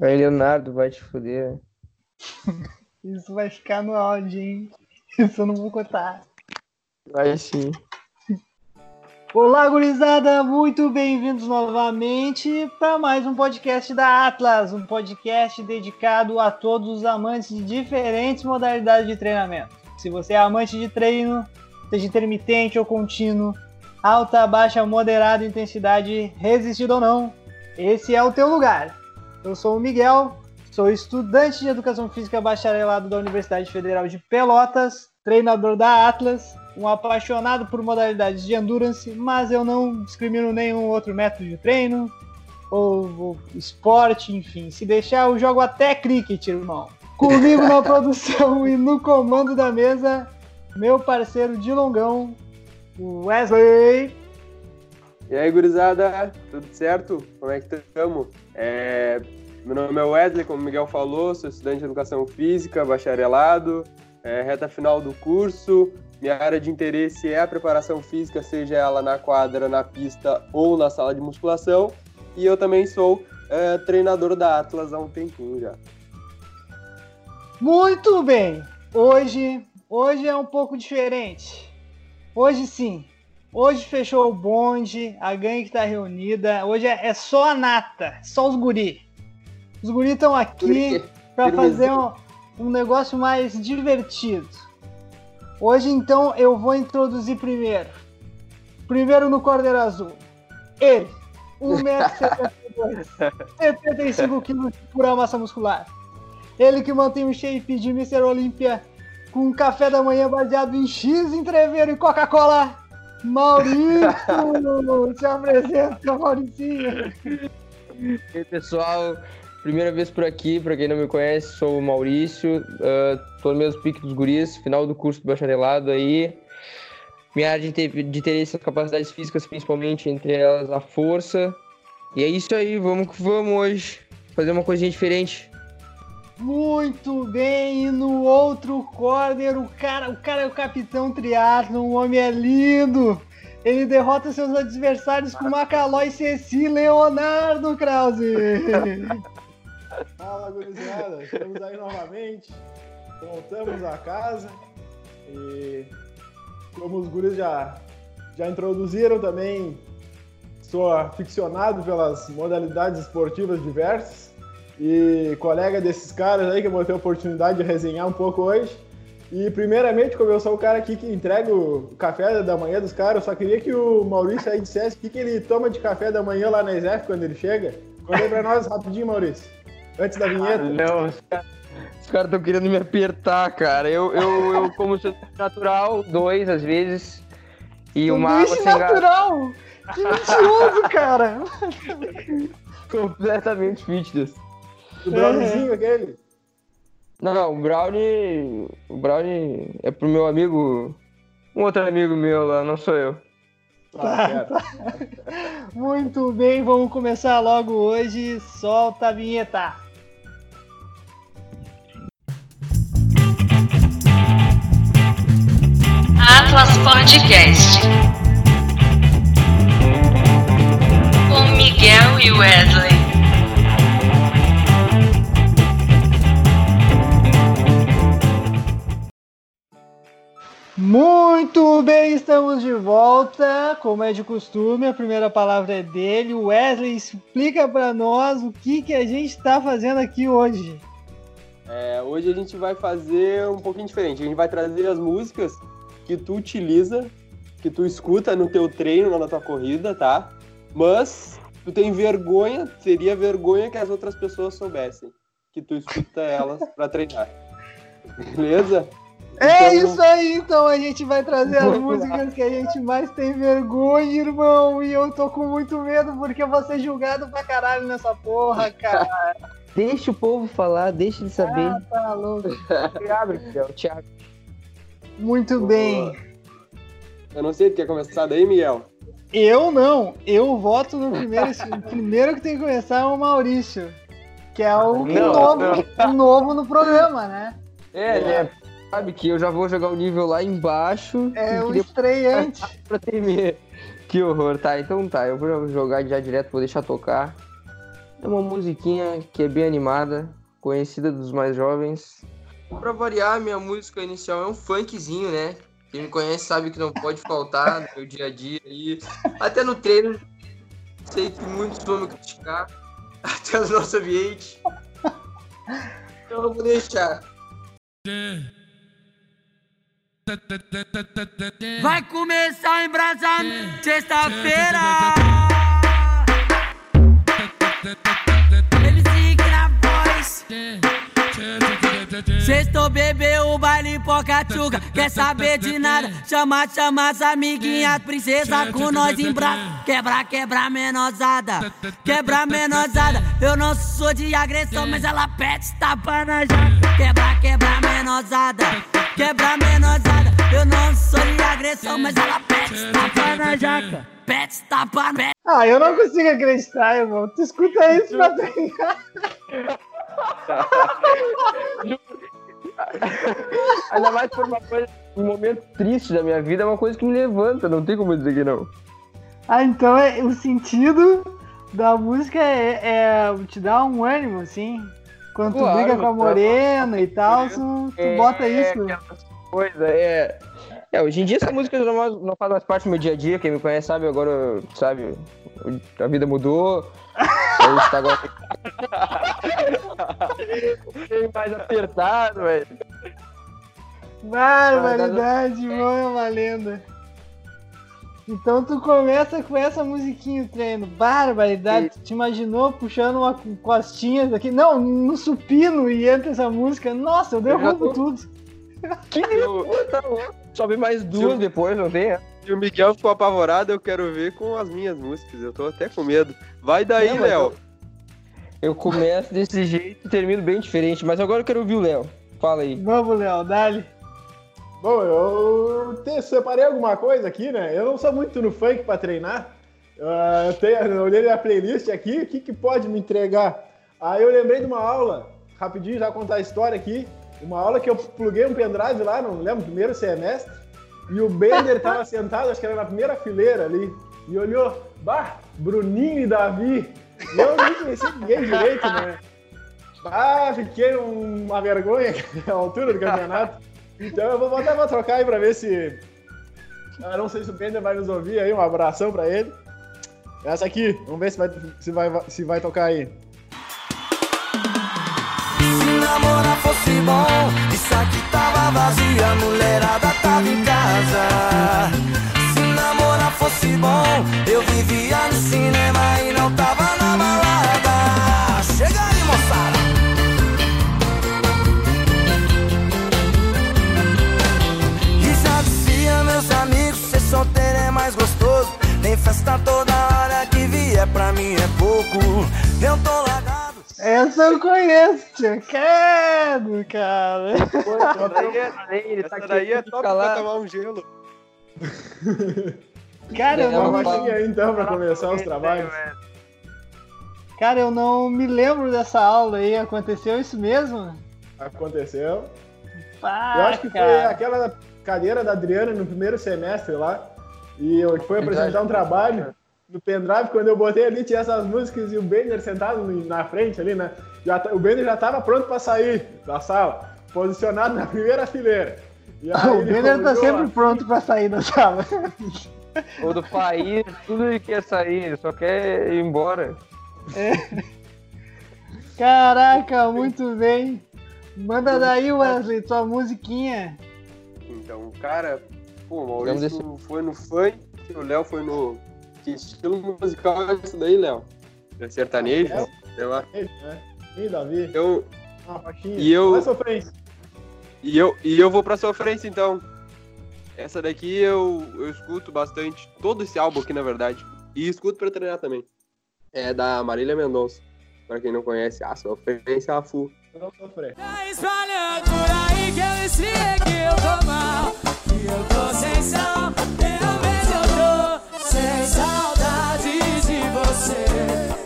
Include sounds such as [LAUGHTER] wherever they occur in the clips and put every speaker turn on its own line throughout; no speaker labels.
Aí, Leonardo, vai te fuder. [LAUGHS]
Isso vai ficar no áudio, hein? [LAUGHS] Isso eu não vou contar.
Vai sim.
Olá, gurizada! Muito bem-vindos novamente para mais um podcast da Atlas, um podcast dedicado a todos os amantes de diferentes modalidades de treinamento. Se você é amante de treino, seja intermitente ou contínuo, alta, baixa, moderada, intensidade, resistido ou não, esse é o teu lugar. Eu sou o Miguel, sou estudante de Educação Física bacharelado da Universidade Federal de Pelotas, treinador da Atlas, um apaixonado por modalidades de endurance, mas eu não discrimino nenhum outro método de treino ou, ou esporte, enfim. Se deixar, eu jogo até cricket, irmão. Comigo na [LAUGHS] produção e no comando da mesa, meu parceiro de longão, Wesley.
E aí, gurizada, tudo certo? Como é que estamos? É... Meu nome é Wesley, como o Miguel falou, sou estudante de Educação Física, bacharelado, é, reta final do curso. Minha área de interesse é a preparação física, seja ela na quadra, na pista ou na sala de musculação. E eu também sou é, treinador da Atlas há um tempinho já.
Muito bem! Hoje, hoje é um pouco diferente. Hoje sim, Hoje fechou o bonde, a gangue que tá reunida. Hoje é, é só a nata, só os guri. Os guri estão aqui para fazer um, um negócio mais divertido. Hoje, então, eu vou introduzir primeiro. Primeiro no Cordeiro Azul. Ele, 1,72m, 75 kg de pura massa muscular. Ele que mantém o shape de Mr. Olímpia com um café da manhã baseado em X, entreveiro e Coca-Cola. Maurício! Se apresenta, Mauricinho!
E aí, pessoal, primeira vez por aqui, para quem não me conhece, sou o Maurício, uh, tô no mesmo pique dos guris, final do curso do bacharelado aí. Minha área de, de interesse são capacidades físicas, principalmente, entre elas a força. E é isso aí, vamos que vamos hoje, fazer uma coisinha diferente.
Muito bem, e no outro corner, o cara, o cara é o capitão triatlo, o homem é lindo. Ele derrota seus adversários com Macalói Ceci Leonardo Krause. [LAUGHS]
Fala, gurizada, estamos aí novamente. Voltamos a casa e como os guris já, já introduziram também, sou aficionado pelas modalidades esportivas diversas e colega desses caras aí que eu vou ter a oportunidade de resenhar um pouco hoje. E primeiramente, como eu sou o cara aqui que entrega o café da manhã dos caras, eu só queria que o Maurício aí dissesse o que, que ele toma de café da manhã lá na ESF quando ele chega. Conta aí pra nós rapidinho, Maurício. Antes da vinheta.
Ah, não, os caras estão querendo me apertar, cara. Eu, eu, eu como natural, dois às vezes. E uma água sem
natural! Que mentiroso, cara! [LAUGHS]
Completamente fitness.
O browniezinho aquele?
Não, não, o brownie. O brownie é pro meu amigo. Um outro amigo meu lá, não sou eu.
Tá, tá. [LAUGHS] Muito bem, vamos começar logo hoje. Solta a vinheta.
Atlas Podcast. Com Miguel e Wesley.
Muito bem, estamos de volta. Como é de costume, a primeira palavra é dele. Wesley, explica para nós o que, que a gente está fazendo aqui hoje.
É, hoje a gente vai fazer um pouquinho diferente. A gente vai trazer as músicas que tu utiliza, que tu escuta no teu treino, na tua corrida, tá? Mas tu tem vergonha, seria vergonha que as outras pessoas soubessem que tu escuta elas para treinar. [LAUGHS] Beleza?
É então, isso aí, então a gente vai trazer as músicas que a gente mais tem vergonha, irmão. E eu tô com muito medo porque eu vou ser julgado pra caralho nessa porra, cara. [LAUGHS]
Deixa o povo falar, deixa ele saber.
Ah, tá louco.
Thiago, Thiago.
Muito bem.
Eu não sei, tu quer começar daí, Miguel?
Eu não. Eu voto no primeiro. o primeiro que tem que começar é o Maurício. Que é o não, novo, não. novo no programa, né?
É, né? Sabe que eu já vou jogar o nível lá embaixo.
É o estreante. [LAUGHS]
pra temer. Que horror, tá? Então tá, eu vou jogar já direto, vou deixar tocar. É uma musiquinha que é bem animada, conhecida dos mais jovens. Pra variar, minha música inicial é um funkzinho, né? Quem me conhece sabe que não pode faltar no meu dia a dia aí. Até no treino, sei que muitos vão me criticar. [LAUGHS] Até no nosso ambiente. Então eu vou deixar.
Vai começar a embrasar sexta-feira. MC na voz. Sextou bebeu o baile pocatuga, quer saber de nada? Chama, chama as amiguinhas, princesa com nós em braço. Quebra, quebra menosada, quebra menosada. Eu não sou de agressão, mas ela pede tapa na jaca. Quebra, quebra menosada, quebra menosada. Eu não sou de agressão, mas ela pede tapa na jaca. Pede tapa, pede.
Ah, eu não consigo acreditar, irmão. Tu escuta isso pra treinar. [LAUGHS]
Ainda mais por uma coisa, um momento triste da minha vida, é uma coisa que me levanta, não tem como dizer que não.
Ah, então é, o sentido da música é, é te dar um ânimo, assim. Quando tu
Claro,
briga com a
tá.
morena e tal, tu, tu bota isso.
aquelas coisas, é. É, hoje em dia essa música não, não faz mais parte do meu dia a dia, quem me conhece sabe, agora, sabe, a vida mudou. [LAUGHS] Gente tá agora bem mais apertado, velho.
Barbaridade, irmão, é uma lenda. Então tu começa com essa musiquinha o treino. Barbaridade, tu te imaginou puxando uma costinhas aqui? Não, no supino e entra essa música. Nossa, eu derrubo
tô-
tudo. [LAUGHS]
Que tá louco. Sobe mais duas
Sim.
depois, não tem? é?
Se o Miguel ficou apavorado, eu quero ver com as minhas músicas. Eu tô até com medo. Vai daí,
Não, mas
Léo.
Eu começo desse jeito e termino bem diferente, mas agora eu quero ouvir o Léo. Fala aí.
Vamos, Léo, dale.
Bom, eu te- separei alguma coisa aqui, né? Eu não sou muito no funk pra treinar. Ah, eu, tenho, eu olhei minha playlist aqui, o que, que pode me entregar? Aí eu lembrei de uma aula, rapidinho, já contar a história aqui. Uma aula que eu pluguei um pendrive lá, não lembro, primeiro semestre. E o Bender tava [LAUGHS] sentado, acho que era na primeira fileira ali. E olhou, bah, Bruninho e Davi. E eu nem conhecia ninguém direito, né? [LAUGHS] Ah, fiquei um- uma vergonha [LAUGHS] à altura do campeonato. Então eu vou botar pra trocar aí pra ver se. Ah, não sei se o Bender vai nos ouvir aí, um abração pra ele. Essa aqui, vamos ver se vai, se vai, se vai tocar aí.
Se namorar fosse bom, isso aqui tava vazio, a mulherada tava em casa. Se namorar fosse bom, eu vivia no cinema e não tava na balada. Chega aí, moçada! Festa toda hora que vier, pra mim é pouco. Eu tô largado.
Essa eu conheço, tia. Credo, cara.
Tá
Essa daí é
querendo
top
ficar lá.
pra tomar um gelo. [LAUGHS]
Cara, eu
É
não,
Baixinha então pra começar os trabalhos.
cara, eu não me lembro dessa aula aí. Aconteceu isso mesmo?
Aconteceu.
Pá,
Eu acho que foi
cara.
aquela cadeira da Adriana no primeiro semestre lá. E eu fui apresentar um trabalho no pendrive. Quando eu botei ali, tinha essas músicas e o Bender sentado na frente ali, né? Já, tá- o Bender já tava pronto pra sair da sala, posicionado na primeira fileira. E [LAUGHS] aí
o Bender tá sempre
lá,
pronto pra sair da sala. [LAUGHS]
Ou do país, tudo ele quer sair, ele só quer ir embora.
Caraca, muito bem. Manda daí, Wesley, tua musiquinha.
Então, cara, pô, o
Vamos
Maurício foi no funk, o Léo foi no. Que estilo musical é esse daí, Léo? É sertanejo?
É.
Sei lá.
né? Ih, Davi,
Eu,
faixinha.
E eu-
Vai sofrência.
e, eu, e eu vou pra sofrência, então. Essa daqui eu, eu escuto bastante. Todo esse álbum aqui, na verdade. E escuto pra treinar também. É da Marília Mendonça. Pra quem não conhece, a sofrência a full.
Não sofrer.
Tá espalhando por aí que eu esfriei, que eu tô mal, que eu tô sem sal. Realmente eu tô sem saudade de você.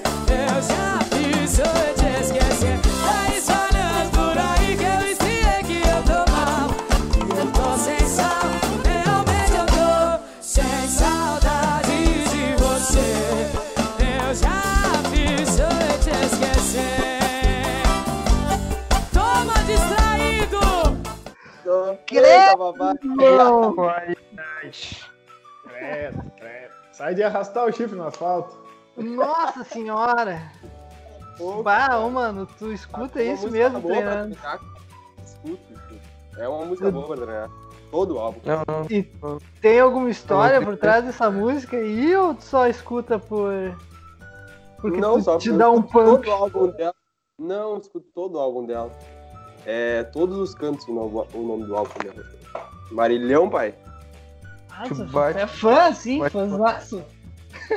Qualidade.
Credo, credo. Sai de arrastar o chifre no asfalto.
Nossa senhora!
Pô,
Bah, ô, mano, tu escuta
uma
isso mesmo treinando.
Escuta, escuta. É uma música boa pra treinar. Todo o álbum.
Não, não.
Tem alguma história
Não,
por trás dessa música aí ou tu só escuta por. Porque
não,
tu
só
te dá um pump?
Todo o álbum dela. Não, escuto todo o álbum dela. É, todos os cantos o nome, o nome do álbum dela. Marilhão, pai?
Nossa,
bate-
é fã, sim, fãzaço.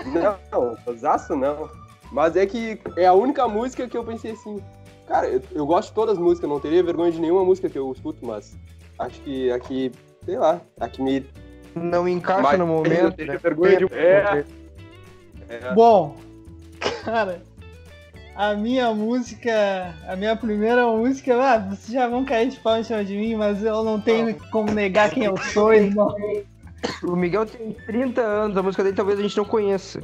Não, Osaço não. Mas é que é a única música que eu pensei assim. Cara, eu, eu gosto de todas as músicas, não teria vergonha de nenhuma música que eu escuto, mas acho que aqui, sei lá, aqui me.
Não encaixa
Mas
no
eu
momento.
tenho
né?
vergonha de-
É.
É,
Bom, [LAUGHS] cara, a minha música, a minha primeira música, ah, vocês já vão cair de pau em cima de mim, mas eu não tenho como negar quem eu sou, [LAUGHS] irmão.
O Miguel tem 30 anos, a música dele talvez a gente não conheça.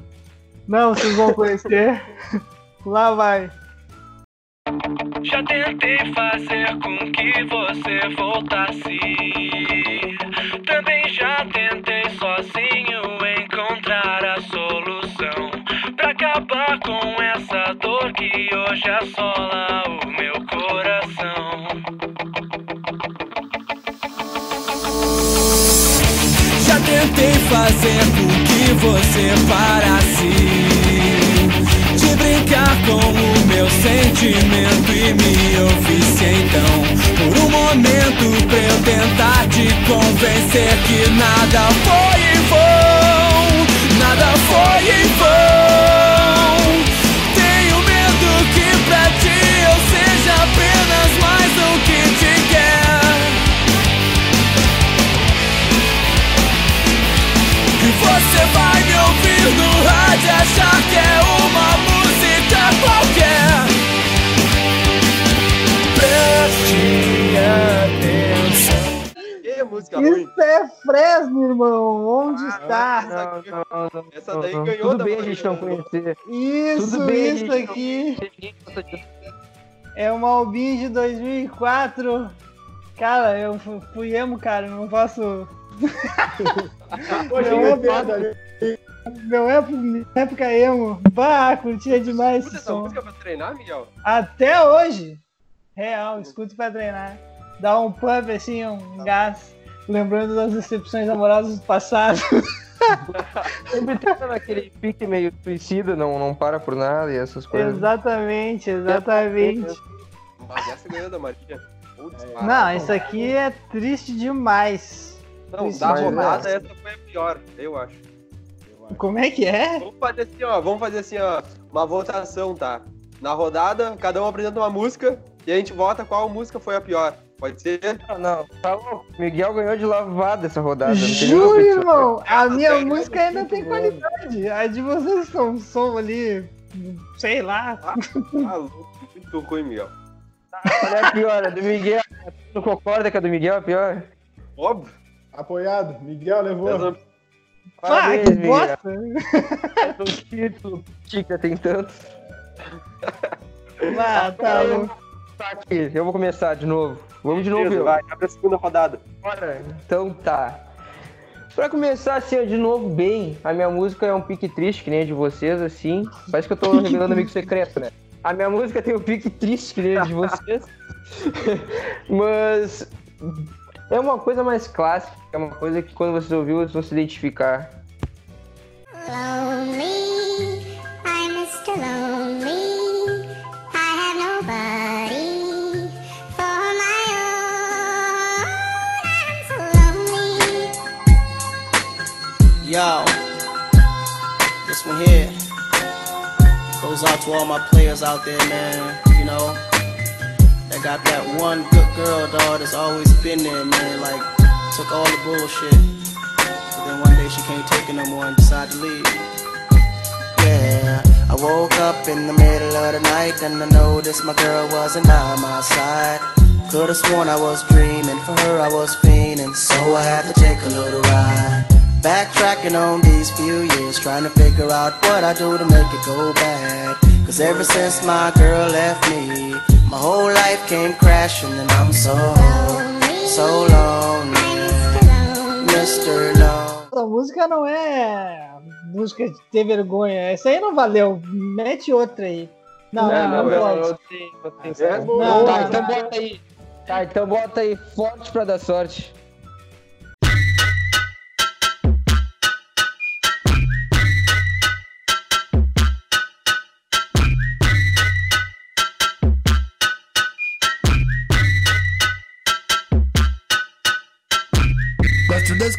Não, vocês vão conhecer. Lá vai.
Já tentei fazer com que você voltasse. Assola o meu coração. Já tentei fazer com que você parasse de brincar com o meu sentimento e me ouvisse então por um momento pra eu tentar te convencer que nada foi em vão, nada foi em vão. Você vai me ouvir no rádio achar que é uma música qualquer. Preste atenção.
que música ruim.
Isso é Fresno, irmão. Onde está?
Essa,
Não, não, não,
essa daí ganhou
Tudo
da
bem a gente não conhecer.
Isso,
Tudo bem,
isso aqui é uma Albin de 2004. Cara, eu fu- fui emo, cara. Não posso.
Hoje
Não,
é
é
piada ali.
Meu época, época emo. Bah, curtia demais
Escuta
esse
essa
som.
música pra treinar, Miguel?
Até hoje. Real, escuto pra treinar. Dá um pump assim, um gás. Lembrando das decepções amorosas do passado. [LAUGHS]
Sempre tá naquele pique meio suicida, não, não para por nada e essas coisas.
exatamente, exatamente.
Mas essa ganhou da. Putz, cara.
Não, isso aqui é triste demais.
Não,
isso
da
é
rodada
demais.
essa foi a pior, eu acho.
Como é que é?
Vamos fazer assim, ó. Vamos fazer assim, ó. Uma votação, tá? Na rodada, cada um apresenta uma música e a gente vota qual música foi a pior. Pode ser?
Não, não, tá louco. Miguel ganhou de lavada essa rodada. não tem nenhuma
Juro, irmão, a minha música
né?
ainda tem qualidade. A de vocês são som ali, sei lá.
Ah, louco, muito ruim, Miguel.
Qual é a pior? A do Miguel. Tu concorda que a do Miguel é a pior?
Óbvio.
Apoiado. Miguel levou.
Ah, que bosta.
O título, Tica tem tanto.
Ah, tá louco.
Tá aqui, eu vou começar de novo. Vamos de novo,
Beleza,
eu.
vai, abre a segunda rodada.
Bora. Então tá. Pra começar assim, ó, de novo, bem, a minha música é um pique triste, que nem a de vocês, assim. Parece que eu tô revelando amigo secreto, né? A minha música tem um pique triste, que nem a de vocês. [LAUGHS] Mas é uma coisa mais clássica, é uma coisa que quando vocês ouviram, vocês vão se identificar.
Lonely, I'm Mr. Lonely. I have nobody for my own. I'm so lonely.
Yo, this one here goes out to all my players out there, man. You know, got that one good girl, dog, that's always been there, man. Like, took all the bullshit. But then one day she can't take it no more and decided to leave. Yeah, I woke up in the middle of the night and I noticed my girl wasn't by my side. Could've sworn I was dreaming, for her I was fiending, so I had to take a little ride. Backtracking on these few years, trying to figure out what I do to make it go bad. Cause ever since my girl left me, my whole life came crashing and I'm so, so lonely. Chester now.
Essa música não é música de ter vergonha. Essa aí não valeu. Mete outra aí. Não,
É,
não,
não,
pode.
É.
Não,
Tá,
não,
então
não.
bota aí. Tá, então bota aí forte pra dar sorte.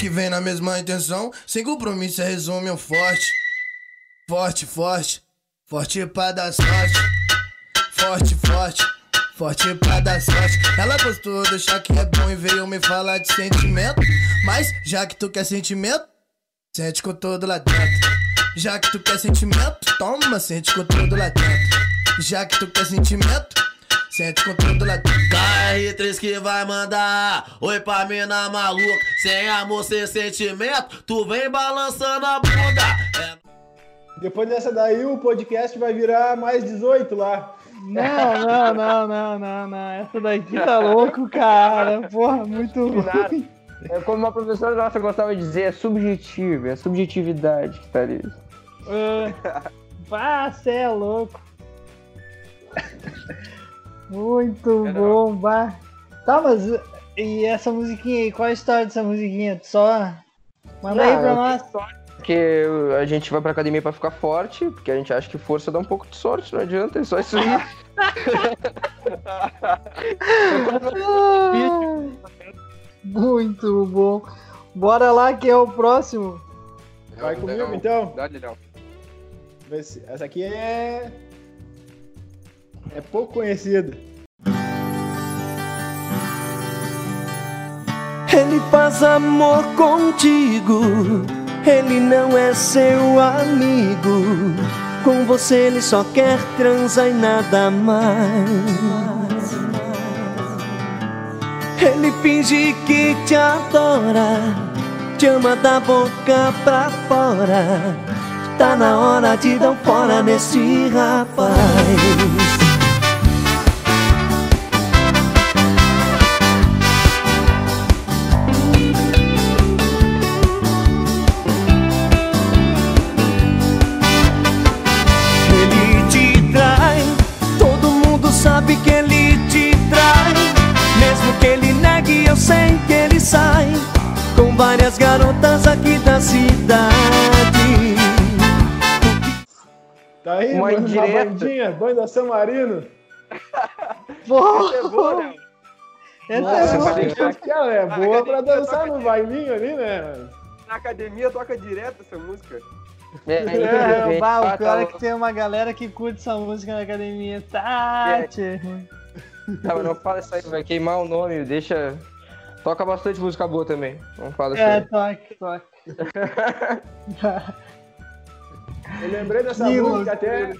Que vem na mesma intenção, sem compromisso, resume um forte. Forte, forte, forte pra dar sorte. Forte, forte, forte pra dar sorte. Ela postou deixar que é bom e veio me falar de sentimento. Mas já que tu quer sentimento, sente com todo lá dentro. Já que tu quer sentimento, toma, sente com tudo lá dentro. Já que tu quer sentimento, sente com tudo lá dentro.
KR3 que vai mandar Oi pra mina maluca Sem amor, sem sentimento Tu vem balançando a bunda É
Depois dessa daí, o podcast vai virar mais 18 lá.
Não, não, não, não, não, não. Essa daqui tá louco, cara. Porra, muito ruim.
É como uma professora nossa gostava de dizer, é subjetivo, é a subjetividade que tá ali.
Ah, cê é louco. [LAUGHS] Muito bom, bah. Tá, mas e essa musiquinha aí? Qual a história dessa musiquinha? Só manda aí
Não,
pra nós.
Porque a gente vai pra academia pra ficar forte, porque a gente acha que força dá um pouco de sorte, não adianta, é só isso aí. [LAUGHS]
Muito bom. Bora lá que é o próximo.
Vai comigo então?
Dá, Léo.
Essa aqui é. É pouco conhecida.
Ele faz amor contigo, ele não é seu amigo. Com você ele só quer transar e nada mais. Ele finge que te adora, te ama da boca pra fora. Tá na hora de dar um fora nesse rapaz. Várias garotas aqui da cidade.
Tá aí,
Uma
uma
indireta.
bandinha, banda San Marino. [LAUGHS]
Porra,
É boa, Léo.
essa
Nossa,
é
essa
boa.
aqui ela é boa pra dançar no bailinho ali, né? mano?
Na academia toca direto essa música.
É,
É,
infelizmente,
bah, o
tá,
pior é
tá,
que tem uma galera que curte essa música na academia. Tá, tchê.
tá, mas não fala isso aí, vai queimar o nome, deixa. Toca bastante música boa também. Não fala isso
É, toque, toque.
Eu lembrei dessa música até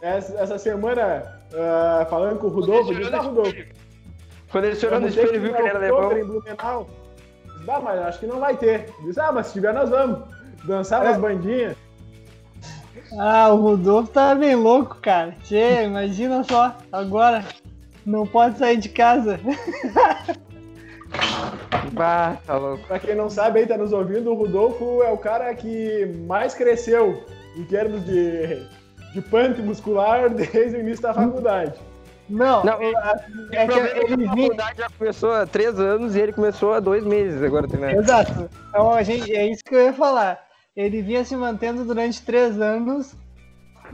essa, essa semana, ah, falando com o Rodolfo. Eu disse, tá, Rodolfo,
Quando ele chorou no
vamos
espelho, viu
ir
que ele era alemão.
em Blumenau. Bah, mas acho que não vai ter. Disse, ah, mas se tiver, nós vamos. Dançar umas bandinhas.
Ah, o Rodolfo tá bem louco, cara. Tchê, imagina só, agora não pode sair de casa. [LAUGHS]
Bah, tá louco.
Pra quem não sabe aí, tá nos ouvindo, o Rodolfo é o cara que mais cresceu em termos de, de pump muscular [LAUGHS] desde o início da faculdade.
Não,
Não,
O é que
problema é que
ele
já começou há três anos e ele começou há dois meses agora também.
Exato. Então, a gente, é isso que eu ia falar. Ele vinha se mantendo durante três anos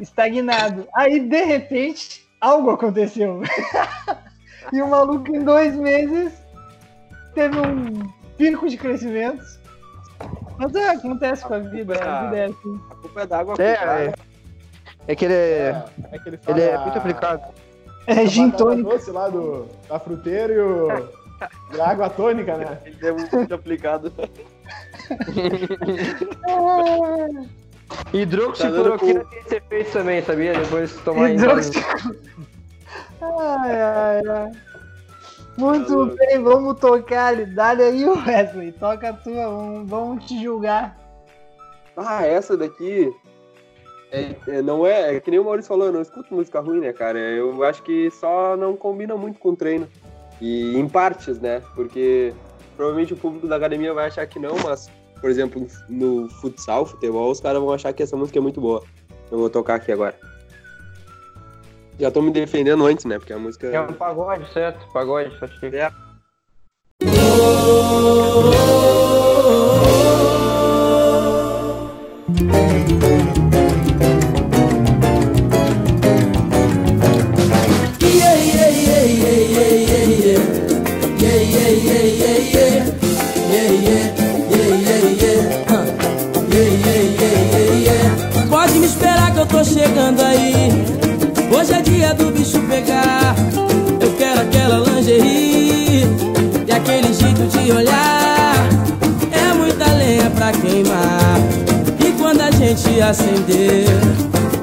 estagnado. Aí, de repente, algo aconteceu. [LAUGHS] e o maluco, em dois meses, teve um pico de crescimento. Mas é, acontece com a vida. A vida é assim.
A culpa é da água
É, é. É que ele é.
É que ele
Ele é muito aplicado.
É gin tônica.
doce lá do, da fruteira e, o, e a água tônica, né? [LAUGHS]
Ele é muito [LAUGHS] aplicado. [LAUGHS]
Hidroxicloroquina tem esse efeito também, sabia? Depois de tomar dose.
Ai, ai, ai. Muito bem, vamos tocar ali. Dá-lhe aí, Wesley. Toca a tua, vamos, vamos te julgar.
Ah, essa daqui. É, é, não é, é que nem o Maurício falou, eu não escuto música ruim, né, cara? Eu acho que só não combina muito com o treino. E em partes, né? Porque provavelmente o público da academia vai achar que não, mas, por exemplo, no futsal, futebol, os caras vão achar que essa música é muito boa. Eu vou tocar aqui agora. Já tô me defendendo antes, né? Porque a música.
É um pagode, certo? Pagode, só te
É.
Yeah, yeah, yeah, yeah, yeah, yeah, yeah. Yeah, yeah, yeah, yeah, yeah. Yeah, yeah, yeah, yeah, yeah. Huh. Yeah, yeah, yeah, yeah, yeah. Pode me esperar que eu tô chegando aí. Eu quero aquela lingerie e aquele jeito de olhar. É muita lenha pra queimar. E quando a gente acender,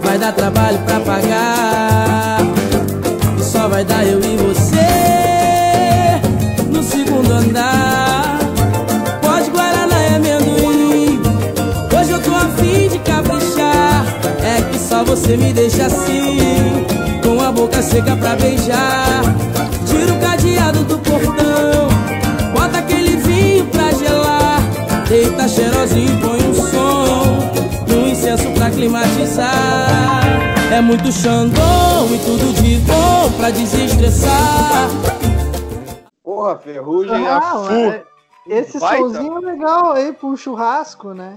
vai dar trabalho pra pagar. E só vai dar eu e você no segundo andar. Pode Guaraná e amendoim. Hoje eu tô afim de caprichar. É que só você me deixa assim, boca seca pra beijar. Tira o cadeado do portão, bota aquele vinho pra gelar. Deita cheirosinho, põe um som e um incenso pra climatizar. É muito xandão e tudo de bom pra desestressar.
Porra, ferrugem a
Ah,
fu.
é- esse
Baita.
solzinho é legal aí pro churrasco, né?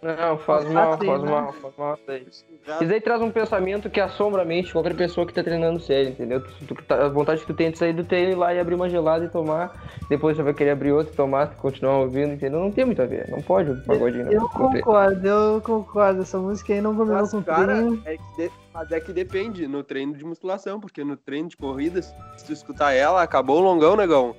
Não, faz mal,
treinando.
faz mal, faz mal isso aí. Isso aí traz um pensamento que assombra a mente de qualquer pessoa que tá treinando sério, entendeu? Tu, tu, tá- a vontade que tu tem de sair do treino e ir lá e abrir uma gelada e tomar, depois você vai querer abrir outra e tomar, continuar ouvindo, entendeu? Não tem muito a ver, não pode o pagodinho.
Eu
não tem.
concordo, eu concordo. Essa música aí não combinou
Mas,
com o
cara,
treino.
é que de- mas é que depende no treino de musculação, porque no treino de corridas, se tu escutar ela, acabou o longão, negão.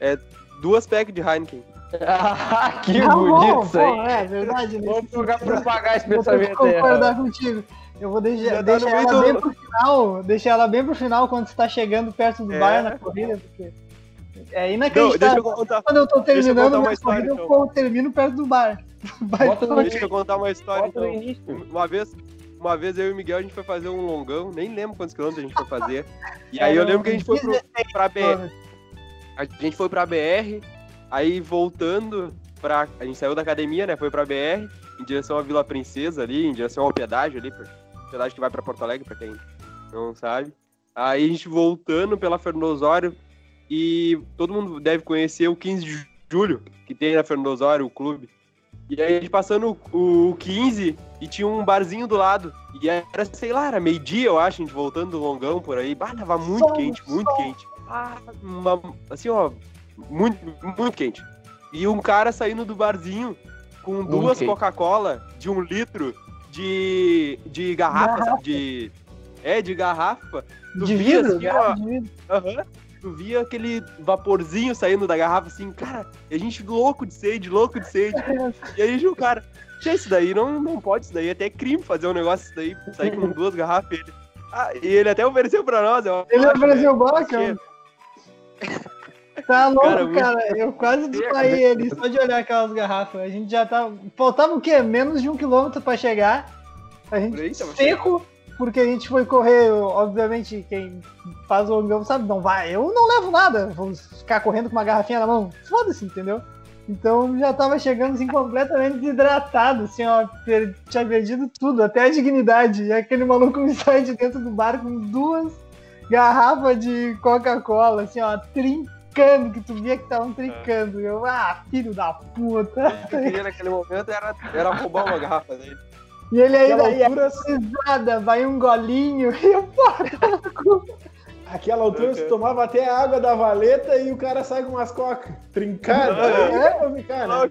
É duas packs de Heineken.
Ah, [LAUGHS] que
bom,
bonito isso
bom,
aí.
É verdade. né?
Vamos jogar pra pagar esse
Vou
pensamento aí.
concordar contigo. Eu vou deixar,
tá
deixar ela
do-
bem pro final. Deixar ela bem pro final quando você tá chegando perto do
É.
bar na corrida, porque é
Não,
inacreditável.
deixa eu contar.
Quando eu tô
eu
terminando minha
história,
corrida,
então.
eu termino perto do bar. [LAUGHS] Vai
Bota no
Deixa eu contar uma história,
Bota
então. Uma vez, uma vez eu e o Miguel, a gente foi fazer um longão, nem lembro quantos quilômetros a gente foi fazer. E aí eu lembro que a gente foi pro, [LAUGHS] pra BR. A gente foi pra BR, aí voltando pra. A gente saiu da academia, né? Foi pra BR, em direção à Vila Princesa ali, em direção ao pedágio ali, pra, pedágio que vai pra Porto Alegre, pra quem não sabe. Aí a gente voltando pela Fernando Osório e todo mundo deve conhecer o 15 de julho, que tem na Fernando Osório, o clube. E aí a gente passando o, o 15 e tinha um barzinho do lado. E era, sei lá, era meio-dia, eu acho, a gente voltando do longão por aí. Bah, tava muito
Sol,
quente, muito
sol.
quente. Ah, uma- assim, ó, muito, muito quente. E um cara saindo do barzinho com duas. Coca-Cola de um litro de, de garrafa,
Garrafa.
de. É, de garrafa. Tu
De
via
vidro,
assim,
garrafa
ó,
de vidro.
Aham. Tu via aquele vaporzinho saindo da garrafa assim, cara, e a gente louco de sede, louco de sede. [LAUGHS] e aí o cara, "Tchê, isso daí não, não pode, isso daí é até crime fazer um negócio isso daí, sair com [LAUGHS] duas garrafas. Ele, ah, e ele até ofereceu pra nós. Eu
Ele
acho,
ofereceu
né?
bola, cara. Tá louco,
Cara,
cara. Eu quase desmaiei ele só de olhar aquelas garrafas. A gente já tá. Faltava o quê? Menos de um quilômetro pra chegar. A gente
aí, tava
seco, porque a gente foi correr. Obviamente, quem faz o longão sabe, não vai. Eu não levo nada. Vou ficar correndo com uma garrafinha na mão. Foda-se, entendeu? Então já tava chegando assim completamente desidratado, assim, ó. per- tinha perdido tudo, até a dignidade. E aquele maluco me [LAUGHS] sai de dentro do bar com duas garrafas de Coca-Cola, assim, ó, trincando, que tu via que estavam trincando. E Eu, ah, filho da puta.
O que eu queria naquele momento era, era roubar uma garrafa dele.
E ele ainda
altura,
risada, vai um golinho, [LAUGHS] e eu, cu.
aquela altura você tomava até a água da valeta e o cara sai com umas cocas trincadas.
É.
Aí, vou ficar, né?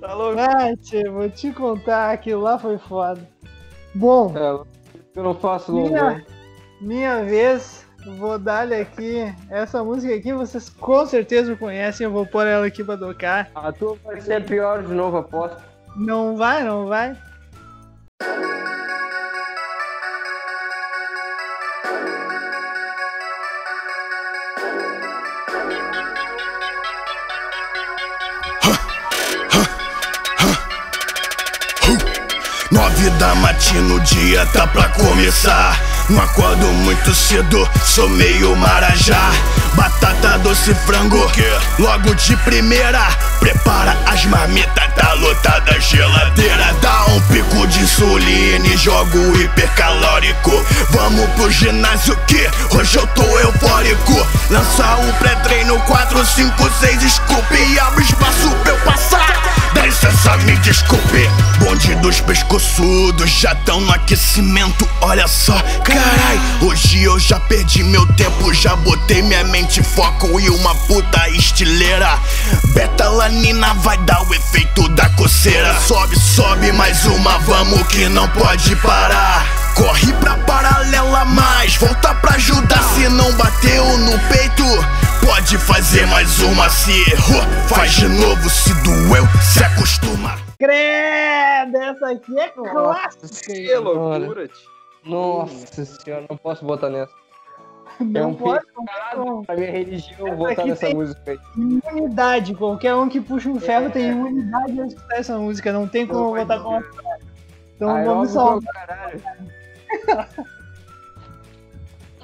Tá louco?
Ah, tio, vou te contar, aquilo lá foi foda. Bom,
É, eu não faço
Minha-
longão.
minha vez, vou dar-lhe aqui. Essa música aqui vocês com certeza conhecem, eu vou pôr ela aqui pra tocar.
A tua vai ser pior de novo, aposto.
Não vai, não vai?
Nove da matina, o dia tá pra começar. Não acordo muito cedo, sou meio marajá. Batata doce frango. Logo de primeira, prepara as marmitas, tá lotada a geladeira. Dá um pico de insulina e joga o hipercalórico. Vamos pro ginásio que hoje eu tô eufórico. Lança o pré-treino 4, 5, 6 scoop e abre espaço pra eu passar. Dá licença, me desculpe. Bonde dos pescoçudos já tão no aquecimento. Olha só, carai. Hoje eu já perdi meu tempo, já botei minha mente foco e uma puta estileira. Betalanina vai dar o efeito da coceira. Sobe, sobe mais uma, vamos que não pode parar. Corre pra paralela mais, volta pra ajudar. Se não bateu no peito, pode fazer mais uma. Se errou, faz de novo. Se doeu, se acostuma.
Credo, essa aqui é clássica.
Que loucura, tio.
Nossa senhora, não posso botar nessa. É
Não
um
pode
pecado pra minha religião
Essa
botar
aqui
nessa
tem-
música aí.
Imunidade, qualquer um que puxa um ferro
É.
tem imunidade a escutar essa música, não tem como botar como. Então
Aeróbico
vamos
é o
salvar.
caralho.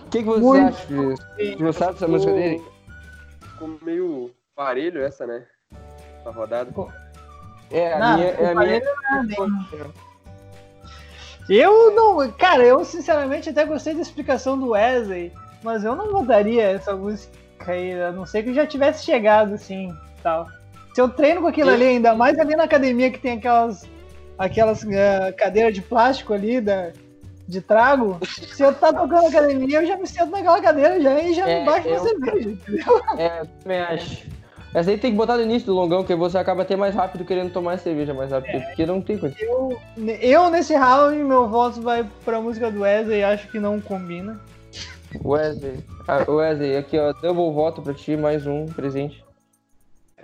O que, que vocês
Muito
acham disso? Vocês gostaram dessa música dele?
Ficou meio parelho essa, né? Essa rodada.
É, a
Não,
minha. É a
não
minha...
Eu não. Cara, eu sinceramente até gostei da explicação do Wesley, mas eu não botaria essa música aí, a não ser que eu já tivesse chegado assim tal. Se eu treino com aquilo ali, ainda mais ali na academia que tem aquelas. aquelas eh, cadeiras de plástico ali da, de trago, se eu tá tocando academia, eu já me sento naquela cadeira já e já
É,
me baixo
eu-
cerveja, entendeu?
É, eu também acho. Essa aí tem que botar no início do longão, que aí você acaba até mais rápido querendo tomar cerveja mais rápido, porque não tem coisa.
Eu, eu nesse round, meu voto vai pra música do Wesley, acho que não combina.
Wesley, ah, Wesley, aqui ó, double voto pra ti, mais um presente.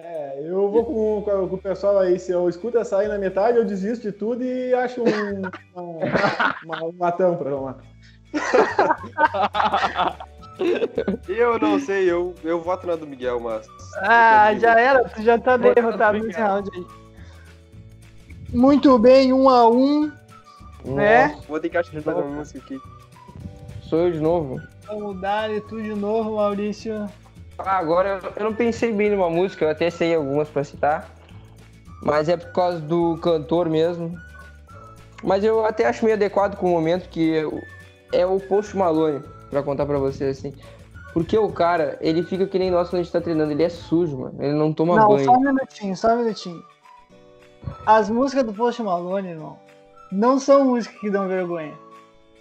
É, eu vou com, com- o pessoal aí. Se eu escuto essa aí na metade, eu desisto de tudo e acho um, uma, uma, uma tampa. Vamos [LAUGHS] lá.
Eu não sei, eu, eu voto na do Miguel, mas.
Ah, já era, tu já tá derrotado nesse round aí. Muito bem, um a um. né?
Vou ter que achar uma música aqui.
Sou eu de novo.
Vamos dar e tu de novo, Maurício.
Ah, agora eu, não pensei bem numa música, eu até sei algumas pra citar. Mas é por causa do cantor mesmo. Mas eu até acho meio adequado com o momento que é o- Post Malone, pra contar pra vocês assim. Porque o cara, ele fica que nem nós quando a gente tá treinando, ele é sujo, mano. Ele não toma
não,
banho.
só um minutinho, só um minutinho. As músicas do Post Malone, irmão, não são músicas que dão vergonha.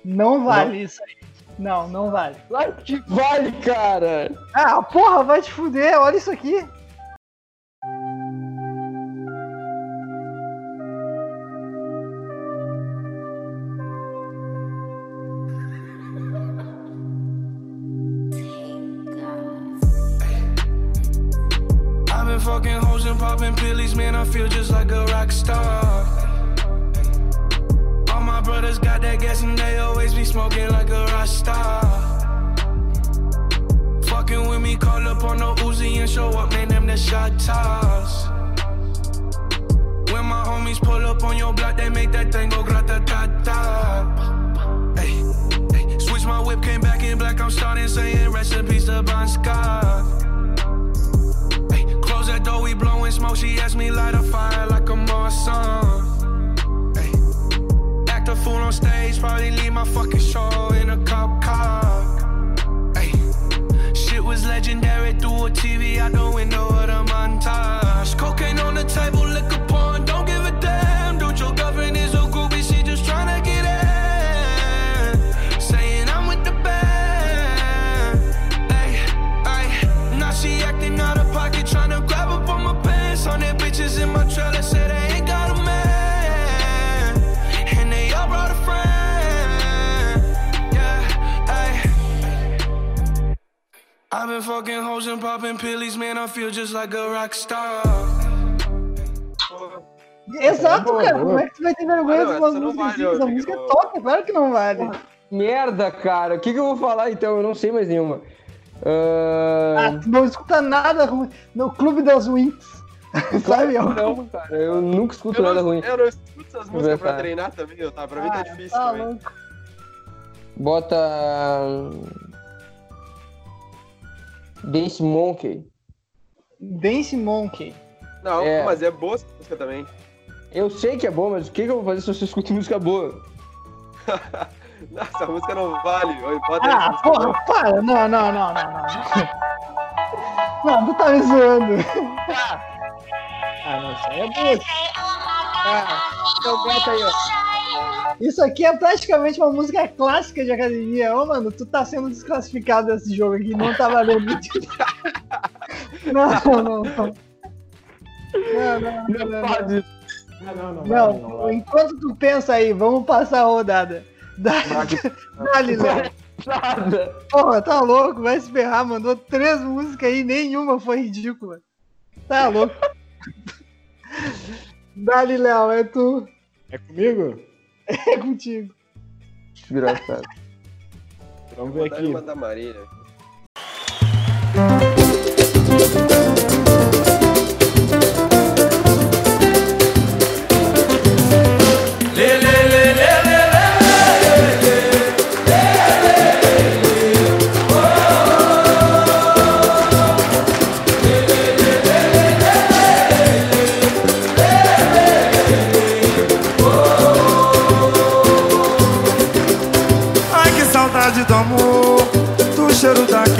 Não vale isso aí. Não, não vale.
Claro que vale, cara!
Ah, porra, vai te fuder, olha isso aqui.
I've been fucking hoes and popping pillies, man. I feel just like a rock star. All my brothers got that gas and they always be smoking like a rock star. Fucking with me, call up on the Uzi and show up, man. Them the shot toss. When my homies pull up on your block, they make that thing go grata ta ta. Switch my whip, came back in black. I'm starting saying recipes to Bon Scott. Close that door, we blowing smoke. She asked me light a fire like a Marsan. Stage, probably leave my fucking show in a cop car. Ay, Shit was legendary through a TV out the window of the montage. Cocaine on the table, been fucking hoes and popping pillies, man. I feel just like a rock star.
Exato,
boa,
cara.
boa.
Como é que tu vai ter vergonha de uma
essa não
música
vale,
assim? Essa
ô,
música é top, claro que não vale.
Merda, cara. O que, que eu vou falar então? Eu não sei mais nenhuma.
Ah,
Ah,
tu não escuta nada ruim no Clube das Winx. [LAUGHS] Sabe?
não, cara. Eu nunca escuto
Eu
nada
não,
ruim.
eu não escuto essas músicas pra treinar também, tá? Pra mim tá
Ah,
difícil
tá
também.
louco.
Bota. Dance Monkey.
Dance Monkey.
Não,
É.
mas é boa essa música também.
Eu sei que é bom, mas o que, que eu vou fazer se você escuta música boa? [LAUGHS]
Não, essa música não vale. Bota
Ah, porra,
boa.
para! Não, não, não, não, não. Não, tu tá me zoando. Ah, não, isso aí é música.
Ah, então bota aí, ó.
Isso aqui é praticamente uma música clássica de academia. Ô, mano, tu tá sendo desclassificado desse jogo aqui, não tá valendo. [LAUGHS] Não, não, não. Não, não, não, não.
Ah, não, não,
Não,
não, não
enquanto tu pensa aí, vamos passar a rodada. Dá- Dá-lhe, Léo.
Nada.
Porra, tá louco, vai se ferrar, mandou três músicas aí, nenhuma foi ridícula. Tá louco. [LAUGHS] Dá-lhe, Léo, é tu.
É comigo?
É contigo.
Desgraçado.
Vamos ver aqui.
uma da Marília.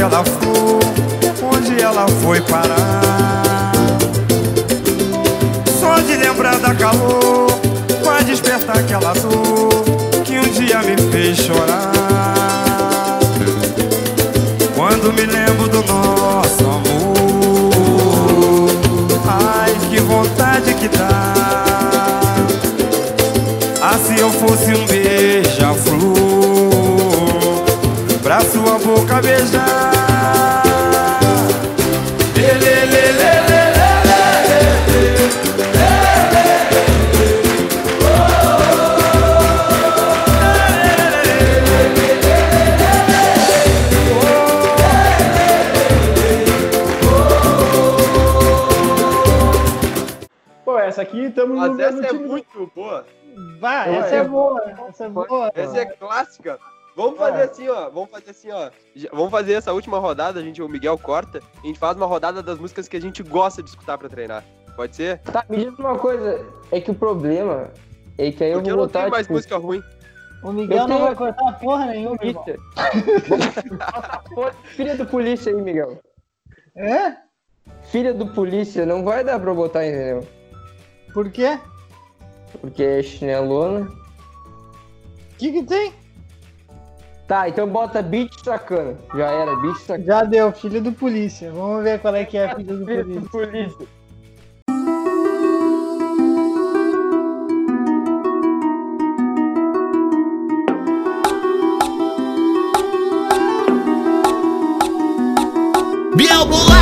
Daquela flor, onde ela foi parar. Só de lembrar da calor, vai despertar aquela dor que um dia me fez chorar. Quando me lembro
essa
é boa.
Essa é
clássica. Vamos fazer assim, ó. Vamos fazer assim, ó. Vamos fazer essa última rodada, a gente, o Miguel corta. A gente faz uma rodada das músicas que a gente gosta de escutar pra treinar. Pode ser?
Tá, me diz uma coisa. É que o problema é que aí eu
Porque eu
vou
não
botar.
tenho mais
tipo,
música ruim.
O Miguel
Eu
não
tenho-
vai cortar porra nenhuma, irmão. [LAUGHS]
Filha do polícia aí, Miguel.
É?
Filha do polícia, não vai dar pra botar, entendeu?
Por quê?
Porque é chinelona.
O que que tem?
Tá, então bota beat sacana. Já era, beat sacana.
Já deu, filho do polícia. Vamos ver qual é que é filho do
Filha
polícia.
do polícia.
Biel bolado!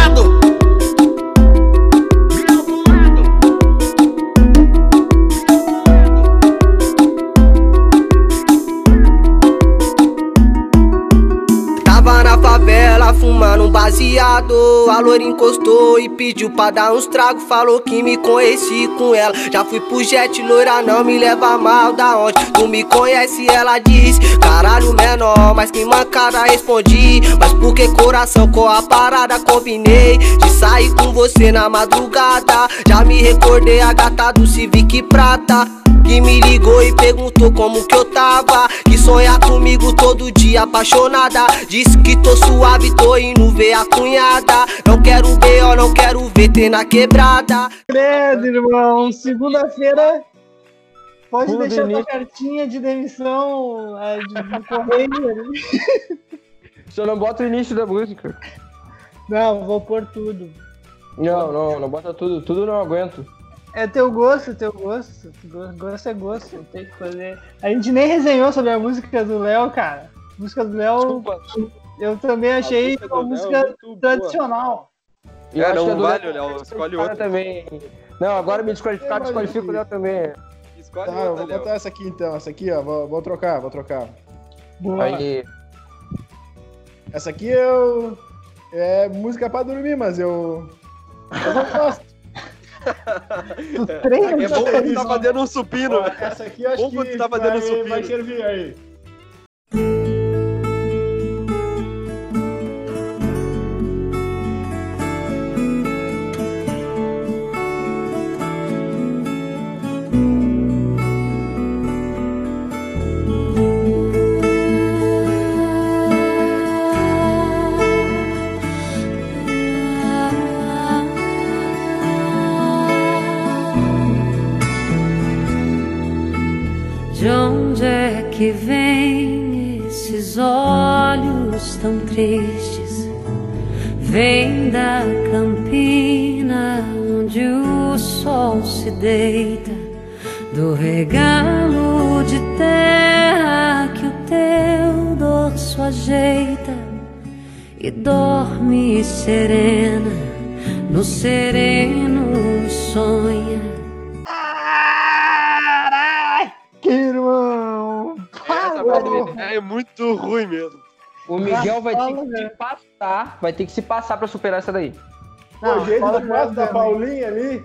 Baseado A loira encostou e pediu pra dar uns tragos Falou que me conheci com ela. Já fui pro jet, loira não me leva mal. Da onde tu me conhece, ela disse Caralho menor, mas que mancada respondi. Mas por que coração com a parada combinei De sair com você na madrugada? Já me recordei a gata do Civic Prata que me ligou e perguntou como que eu tava Que sonha comigo todo dia apaixonada Disse que tô suave, tô indo ver a cunhada Não quero B.O., não quero ver ter na quebrada
Credo, irmão. Segunda-feira. Pode
Tudo
deixar tua
início.
cartinha de demissão é, de, do correio ali. [LAUGHS]
Só não bota o início da música.
Não, vou pôr tudo.
Não, não, não bota tudo. Tudo não aguento.
É teu gosto, teu gosto. Go- Gosto é gosto, tem que fazer. A gente nem resenhou sobre a música do Léo, cara. A música do Léo, eu também achei
música
uma
é
música tradicional.
E eu
É,
acho
não vale,
Léo-
Léo, escolhe
Cara
outra.
também. Não, agora me desqualificar, desqualifica o Léo também.
Escolhe
Tá, eu
outra,
vou
Léo.
botar essa aqui então. Essa aqui, ó. Vou, vou trocar, vou trocar.
Boa.
Aí,
Essa aqui eu. É música pra dormir, mas eu. Eu não gosto.
Tu treina
É bom quando tá fazendo um supino.
Ó, essa aqui eu acho
Bom
que
tá fazendo
vai,
supino.
vai servir aí.
Tristes? Vem da campina onde o sol se deita, do regalo de terra que o teu dorso ajeita e dorme serena, no sereno
Miguel vai ter que se
velho.
passar, vai ter que se passar pra superar essa daí.
Pô, o jeito do passo da Paulinha ali.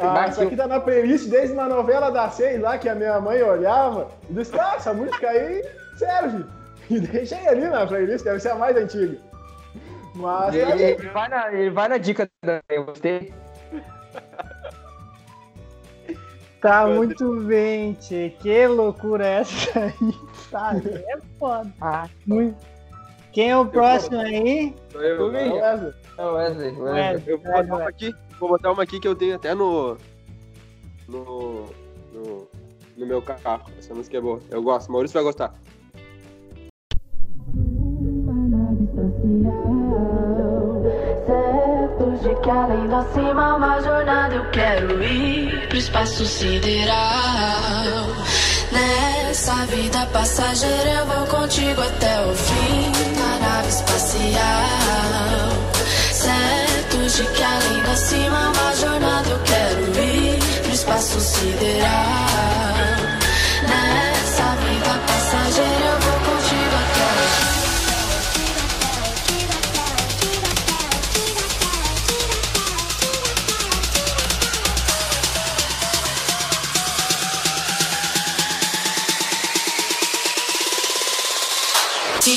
Ah, isso
que
aqui tá na playlist desde uma novela da seis lá que a minha mãe olhava e disse, ah, essa música aí serve. [LAUGHS] E deixei ali na playlist, deve ser a mais antiga. Mas tá
Ele, ele vai na, ele vai na dica da eu gostei. [LAUGHS]
Tá muito bem, tchê. Que loucura é essa aí? [LAUGHS] Tá, é foda.
Ah,
Muito. Quem é o próximo aí?
Sou eu? Wesley.
É o Wesley.
Eu vou botar uma aqui, vou botar uma aqui que eu tenho até no. No. No, no meu carro. Essa música é boa. Eu gosto. Maurício vai gostar.
Certos de que além da cima uma jornada eu quero ir pro espaço sideral. Nessa vida passageira eu vou contigo até o fim na nave espacial. Certos de que além da cima uma jornada eu quero ir pro espaço sideral.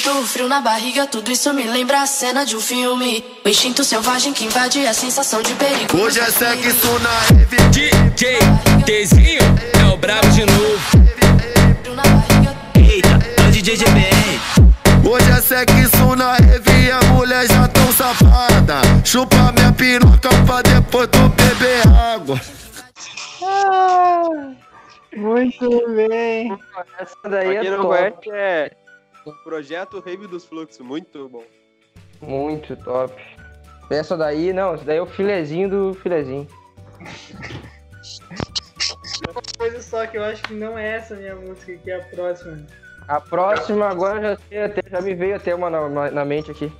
Sinto o frio na barriga, tudo isso me lembra a cena de um filme. O instinto selvagem que invade a sensação de perigo.
Hoje é sexo na rave.
DJ Tzinho é o brabo de novo.
Frio na barriga,
Eita, é o DJ GBR. Hoje é sexo na rave e a mulher já tão safada. Chupa minha piroca pra depois tu beber água.
Ah, muito bem.
Essa daí é
não
top.
é Projeto Rave dos Fluxos. Muito bom.
Muito top. Essa daí, não, essa daí é o filezinho do filezinho.
Uma coisa só que eu acho que não é essa minha música, que é a próxima.
A próxima agora já, sei até- já me veio até uma na, na- na mente aqui.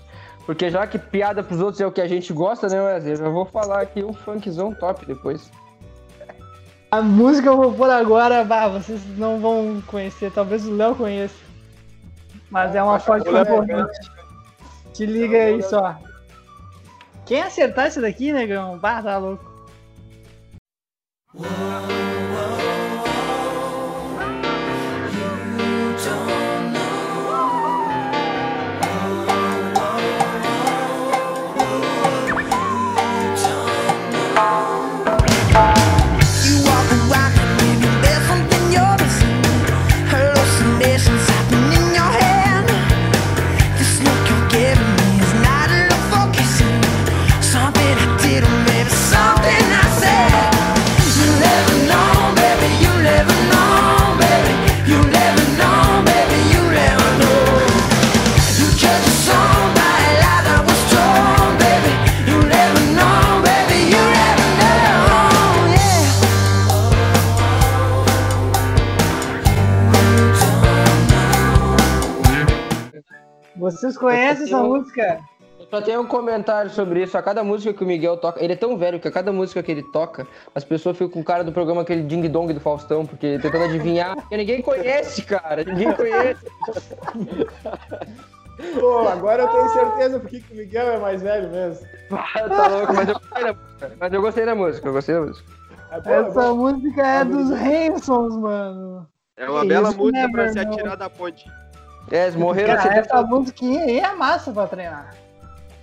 Porque já que piada pros outros é o que a gente gosta, né, Wesley? Eu já vou falar aqui um funkzão top depois.
A música que eu vou pôr agora, bah, vocês não vão conhecer, talvez o Léo conheça. Mas é uma forte concorrente. Te liga aí só. Quem acertar isso daqui, negão, bah, tá louco.
You
conhecem essa música?
Eu só tenho um comentário sobre isso. A cada música que o Miguel toca, ele é tão velho que a cada música que ele toca, as pessoas ficam com o cara do programa aquele Ding Dong do Faustão, porque tentando adivinhar. Porque ninguém conhece, cara. Ninguém conhece.
Pô, agora eu tenho certeza porque que o Miguel é mais velho mesmo.
Ah, tá louco, mas eu gostei da música. Mas eu gostei da música, eu gostei da música.
É, pô, é
Essa música é dos Hansons, mano.
É uma
Que
bela música pra se atirar da ponte.
É, eles morreram
Cara,
assim.
essa musiquinha aí é massa pra treinar.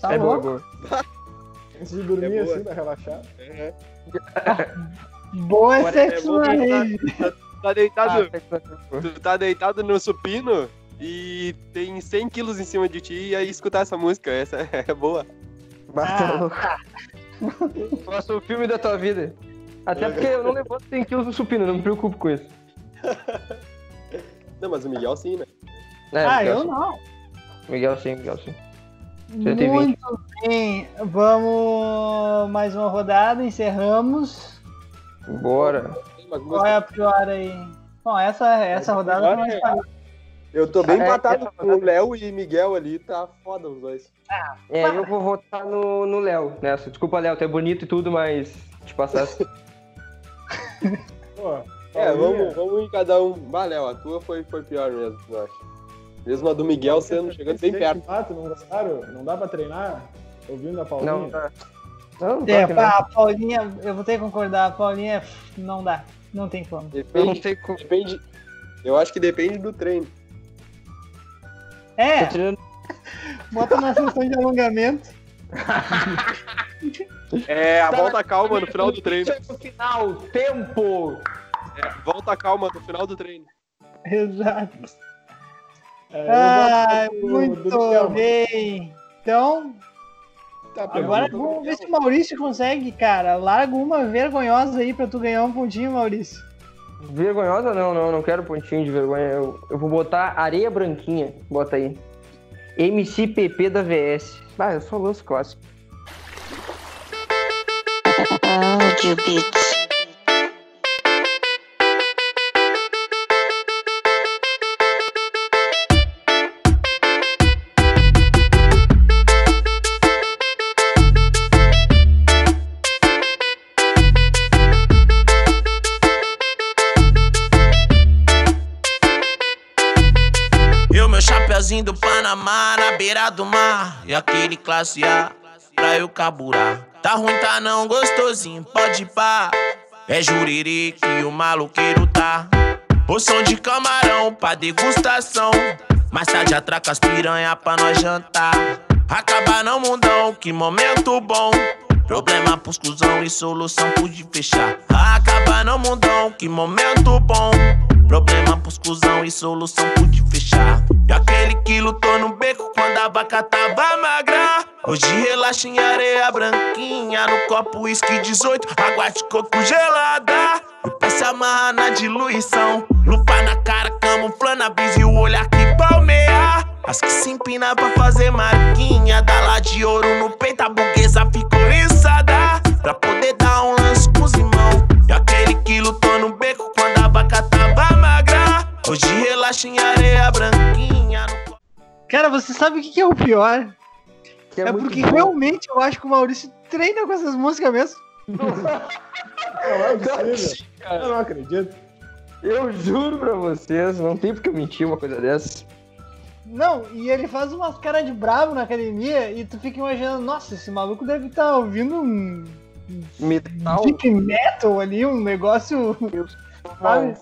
Tá
É boa,
louco?
boa. [LAUGHS]
Antes de dormir
É
assim, pra relaxar.
É. [LAUGHS]
Boa é
Agora é
sexo
que tá-
rede.
Tá, tá deitado,
Ah,
tu tá deitado no supino e tem 100 quilos em cima de ti e aí escutar essa música. Essa [LAUGHS] é boa.
Basta
Ah,
louco. Faça o filme da tua vida. Até porque eu não levanto 100 quilos no supino, não me preocupo com isso.
Não, mas o Miguel sim, né?
É,
ah,
Miguel
eu
sim.
não.
Miguel sim, Miguel sim. 120.
Muito bem. Vamos mais uma rodada, encerramos.
Bora.
Qual é a pior aí? Bom, essa, essa rodada foi mais
é-. Eu tô bem
É,
empatado com o Léo e Miguel ali, tá foda os dois.
É, eu vou votar no no Léo nessa. Desculpa, Léo, tu é bonito e tudo, mas te passasse. [LAUGHS] [LAUGHS]
Pô,
É, vamos, vamos em cada um. Bah, Léo, a tua foi, foi pior mesmo, eu acho. Mesmo a do Miguel sendo chegando bem perto.
não gostaram? Não dá pra treinar? Ouvindo a Paulinha?
Não, tá. Não, não
É,
não.
a Paulinha, eu vou ter que concordar, a Paulinha não dá, não tem como.
Depende, depende. Eu acho que depende do treino.
É, [LAUGHS] bota na sessão de alongamento. [LAUGHS]
É, a
Tá.
volta calma no final do treino.
No final, tempo!
É, volta calma no final do treino.
Exato.
É,
Ah,
no-
muito
do
bem. Então,
Tá
agora vamos ver se o Maurício consegue, cara. Larga uma vergonhosa aí pra tu ganhar um pontinho, Maurício.
Vergonhosa não, não, não quero pontinho de vergonha. Eu, eu vou botar areia branquinha. Bota aí. MCPP da VS. Ah, eu só lanço clássico.
Beats.
Panamá na beira do mar. E aquele classe A pra eu carburar. Tá ruim, tá não, gostosinho, pode pá. É juriri que o maluqueiro tá. Poção de camarão pra degustação. Mais tarde atraca as piranha pra nós jantar. Acabar não mundão, que momento bom. Problema pros cuzão e solução pude fechar. Acabar não mundão, que momento bom. Problema pros cuzão e solução pude fechar. E aquele que lutou no beco quando a vaca tava magra. Hoje relaxa em areia branquinha. No copo uísque 18, água de coco gelada. O pé se amarra na diluição. Lupa na cara, camuflando a brisa e o olhar que palmeia. As que se empina pra fazer marquinha. Dá lá de ouro no peito, a burguesa ficou oriçada. Pra poder dar um lance com os irmãos. E aquele que lutou no beco quando a vaca magra. Hoje relaxa em areia branquinha. No
Cara, você sabe o que é o pior?
Que
É,
muito
porque
bom.
realmente eu acho que o Maurício treina com essas músicas mesmo.
Não é possível. Eu não acredito.
Eu juro pra vocês, não tem porque eu mentir uma coisa dessa.
Não, e ele faz umas caras de bravo na academia e tu fica imaginando, nossa, esse maluco deve estar ouvindo um
Metal,
deep metal ali, um negócio sabe,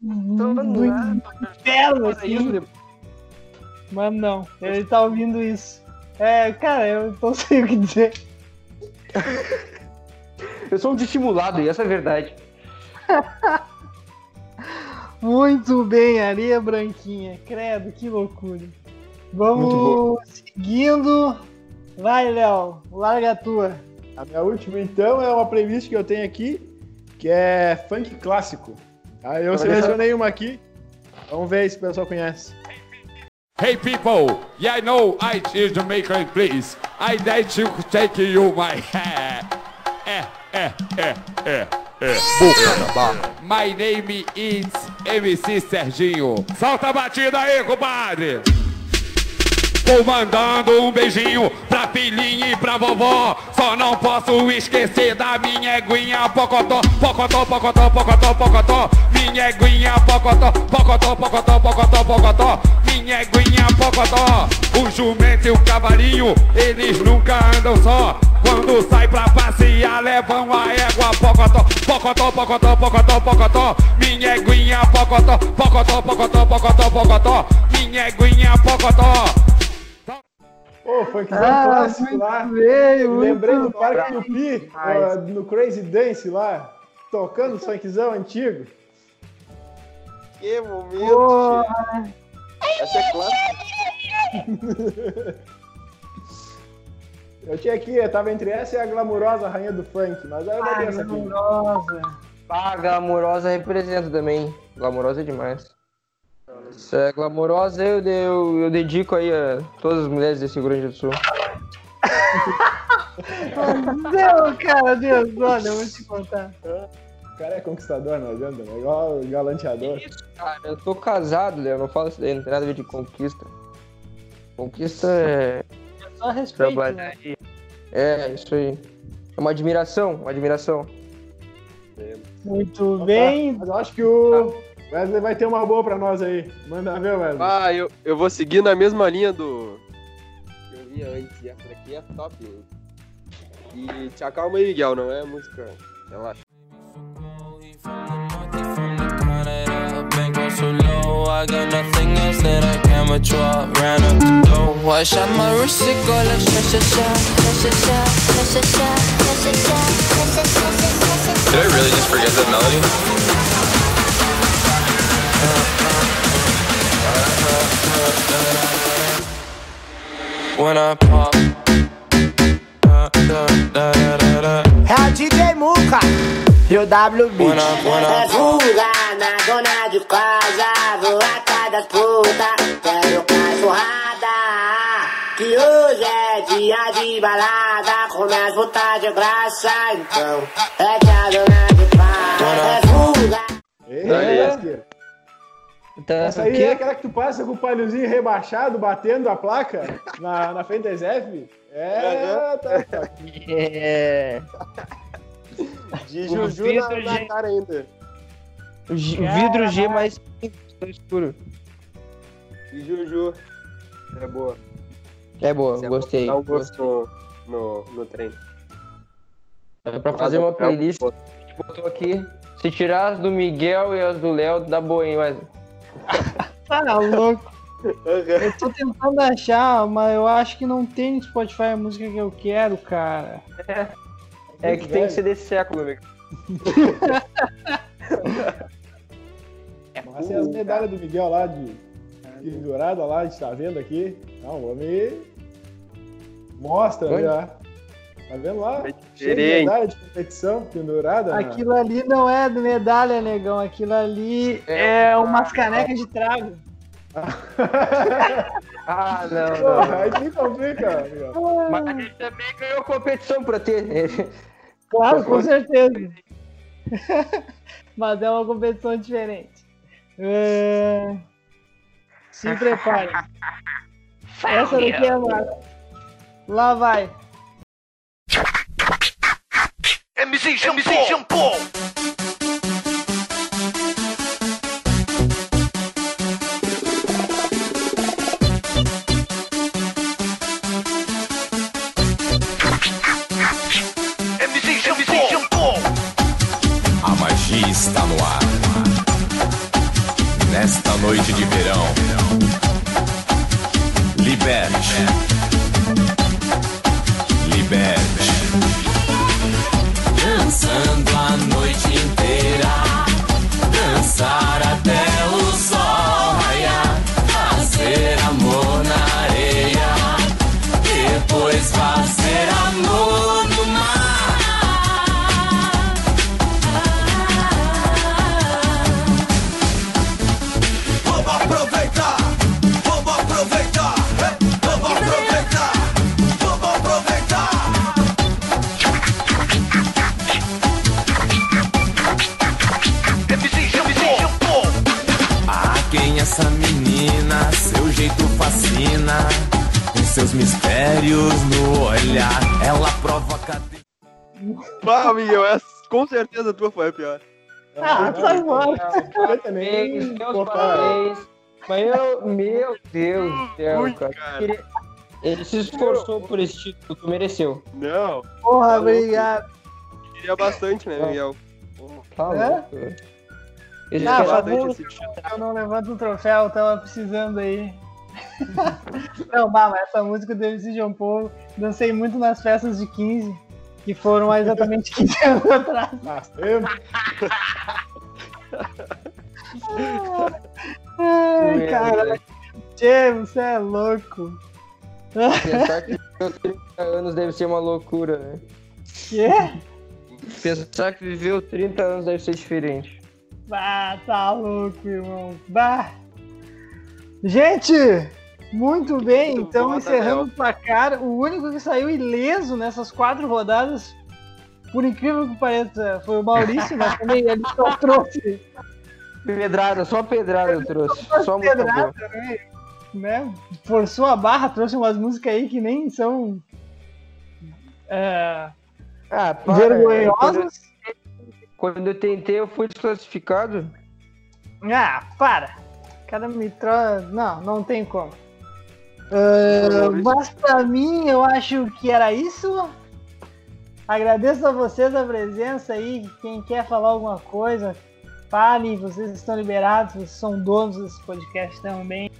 malvado.
do inferno, assim. Mas não, ele tá ouvindo isso. É, cara, eu não sei o que dizer.
Eu sou um dissimulado, e essa é a verdade. [LAUGHS]
Muito bem, areia branquinha. Credo, que loucura.
Muito
Vamos seguindo. Vai, Léo, larga a tua.
A minha última, então, é uma playlist que eu tenho aqui, que é funk clássico. Aí eu selecionei uma aqui. Vamos ver se o pessoal conhece.
Hey people, yeah I know I is Jamaican please. I like to take you my hair. É, é, é, é, é. Boca da. My name is MC Serginho. Solta a batida aí, compadre. Vou mandando um beijinho pra filhinha e pra vovó. Só não posso esquecer da minha eguinha pocotó, pocotó, pocotó, pocotó, pocotó. Minha eguinha pocotó, pocotó, pocotó, pocotó, pocotó. Minha eguinha pocotó. O jumento e o cavalinho, eles nunca andam só. Quando sai pra passear, levam a égua pocotó, pocotó, pocotó, pocotó, pocotó. Minha eguinha pocotó, pocotó, pocotó, pocotó, pocotó. Minha eguinha pocotó.
Ô, funkzão
Ah,
clássico lá. Lembrei do. Parque Tupi, ó, no Crazy Dance lá, tocando funkzão antigo.
Que momento.
Porra.
Essa é clássica.
Eu tinha aqui, eu tava entre essa e a glamurosa rainha do funk, mas aí eu botei essa aqui.
Glamurosa.
Ah, Glamourosa representa também. Glamourosa é demais. É glamourosa eu, eu, eu dedico aí a todas as mulheres desse Rio Grande do Sul. [LAUGHS]
Deus, cara, Deus, olha, eu vou te contar.
O cara é conquistador, não adianta, né? Igual galanteador.
Cara, eu tô casado, Léo, não falo isso daí, não tem nada a ver de conquista. Conquista é
Só respeito,
trabalhar
né?
É, isso aí. É uma admiração, uma admiração.
Muito bem.
Mas eu acho que o Wesley vai ter uma boa pra nós aí. Manda ver, Wesley.
Ah, eu, eu vou seguir na mesma linha do. que eu via antes. E essa daqui é top. hein? E te acalma aí, Miguel, não é música. Relaxa.
So low, I got nothing else that I can withdraw. Ran up the dough, I shot my wrist, it go like sha sha sha, sha sha sha, sha sha sha, sha sha
Did I really just forget that melody?
When I pop, da, da, da, da, da, da.
É a DJ Muca e o
I, when I
Fuga na dona de casa, vou atrás das putas, quero cachorrada. Que hoje é dia de balada, começa a botar de graça, então é que a dona de casa é fuga.
É.
Então,
Essa aí é aquela que tu passa com o palhozinho rebaixado, batendo a placa na, na frente da ZF? É, tá, tá.
É. [LAUGHS]
De
O
Juju na,
vidro
na
de-
cara ainda.
O G- vidro G mais escuro.
De Juju. É boa.
É boa,
Você
gostei.
Dá um gosto no, no, no trem.
É pra fazer uma playlist a gente botou aqui. Se tirar as do Miguel e as do Léo, dá boa, hein, mas. [LAUGHS]
Tá louco. Eu tô tentando achar, mas eu acho que não tem no Spotify a música que eu quero, cara.
É que tem que ser desse século, amigo. [LAUGHS]
Mas tem as medalhas do Miguel lá de pendurada lá, a gente tá vendo aqui. Não, o homem mostra ali,
Oi?
Tá vendo lá?
Diferente.
medalha de competição pendurada. na-
Aquilo ali não é medalha, negão. Aquilo ali é, umas canecas de trago. [LAUGHS]
Ah, não, não.
aí que complica.
Mas ele também ganhou competição pra ter. [LAUGHS]
Claro, com certeza. Mas é uma competição diferente. É... Se prepare. [LAUGHS] Essa daqui é a. Lá vai.
MC Shampoo. Shampoo. MC Shampoo.
A magia está no ar. Nesta noite de verão. Liberte.
Foi a pior.
Ah, sai fora.
Parabéns, meus parabéns. Mas eu, meu Deus do céu,
Ui,
cara.
cara.
Ele se esforçou por esse título, tu mereceu.
Não,
Porra, obrigado.
queria bastante, né, Miguel?
Tá
É?
Ele
Ah, eu não levanto o troféu, tava precisando aí. [LAUGHS] não, bah, mas essa música do MC João Paulo, dancei muito nas festas de 15, que foram há exatamente 15 anos atrás.
Tempo.
Ai, cara. Tchê, você é louco.
Pensar que viveu 30 anos deve ser uma loucura, né?
Quê?
Pensar que viveu 30 anos deve ser diferente.
Bah, tá louco, irmão. Bah. Gente, muito bem. então
bom,
encerramos o placar. O único que saiu ileso nessas quatro rodadas, por incrível que pareça, foi o Maurício, mas também ele só [LAUGHS] trouxe
Pedrada, só pedrada eu trouxe. Só boa.
pedrada, né? né? Forçou a barra, trouxe umas músicas aí que nem são é,
Ah, para,
vergonhosas.
Quando, quando eu tentei, eu fui desclassificado.
Ah, para. O cara me trouxe. Não, não tem como. Ah, mas pra mim, eu acho que era isso. Agradeço a vocês a presença aí. Quem quer falar alguma coisa, fale. Vocês estão liberados, vocês são donos desse podcast também.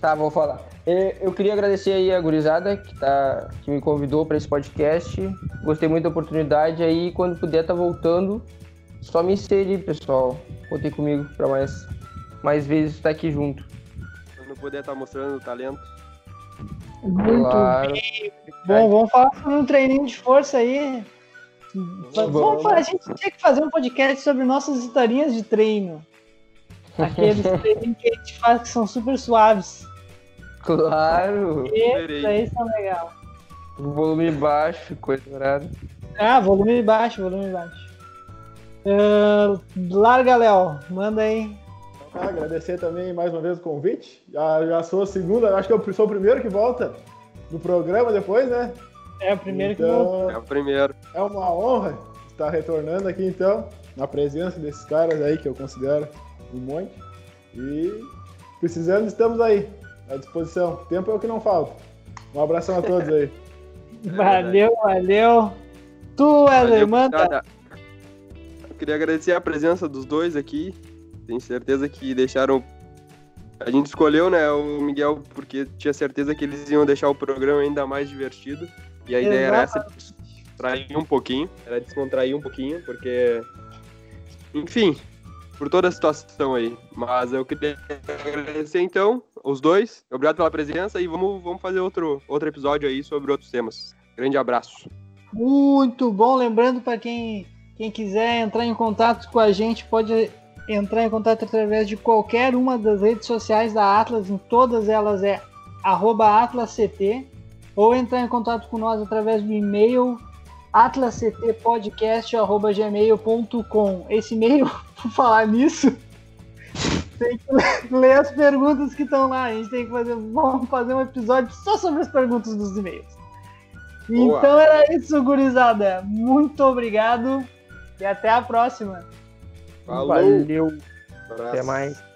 Tá, vou falar. Eu, eu queria agradecer aí a gurizada que, tá, que me convidou para esse podcast. Gostei muito da oportunidade aí. Quando puder, tá voltando. Só me inserir, pessoal. Contem comigo para mais, mais vezes estar aqui junto.
Quando puder estar mostrando o talento.
Muito
Claro.
bem. Bom, vamos falar sobre um treininho de força aí. Vamos, falar- a gente tinha que fazer um podcast sobre nossas historinhas de treino. Aqueles [LAUGHS] treininhos que a gente faz que são super suaves.
Claro.
Esses aí são legal.
Volume baixo, coisa arada.
Ah, volume baixo, volume baixo. Ah, larga, Léo. Manda aí.
Ah, agradecer também mais uma vez o convite. Já, já sou a segunda, acho que eu sou o primeiro que volta no programa depois, né?
É o primeiro que
Então,
volta.
É o primeiro.
É uma honra estar retornando aqui, então, na presença desses caras aí que eu considero um monte. E precisando, estamos aí, à disposição. Tempo é o que não falta. Um abração a todos aí. [LAUGHS]
Valeu, valeu. Tu, Wesley, manda.
gurizada. Eu queria agradecer a presença dos dois aqui. Tenho certeza que deixaram. A gente escolheu, né, o Miguel, porque tinha certeza que eles iam deixar o programa ainda mais divertido. E a ideia era essa, descontrair um pouquinho, era descontrair um pouquinho, porque. Enfim, por toda a situação aí. Mas eu queria agradecer então os dois. Obrigado pela presença e vamos, vamos fazer outro, outro episódio aí sobre outros temas. Grande abraço.
Muito bom. Lembrando para quem, quem quiser entrar em contato com a gente, pode entrar em contato através de qualquer uma das redes sociais da Atlas. Em todas elas é arroba atlasct. Ou entrar em contato com nós através do e-mail atlasctpodcast.gmail.com. Esse e-mail, [LAUGHS] por falar nisso, tem que [LAUGHS] ler as perguntas que estão lá. A gente tem que fazer, vamos fazer um episódio só sobre as perguntas dos e-mails.
Boa.
Então era isso, gurizada. Muito obrigado e até a próxima.
Falou.
Valeu.
Abraço.
Até mais.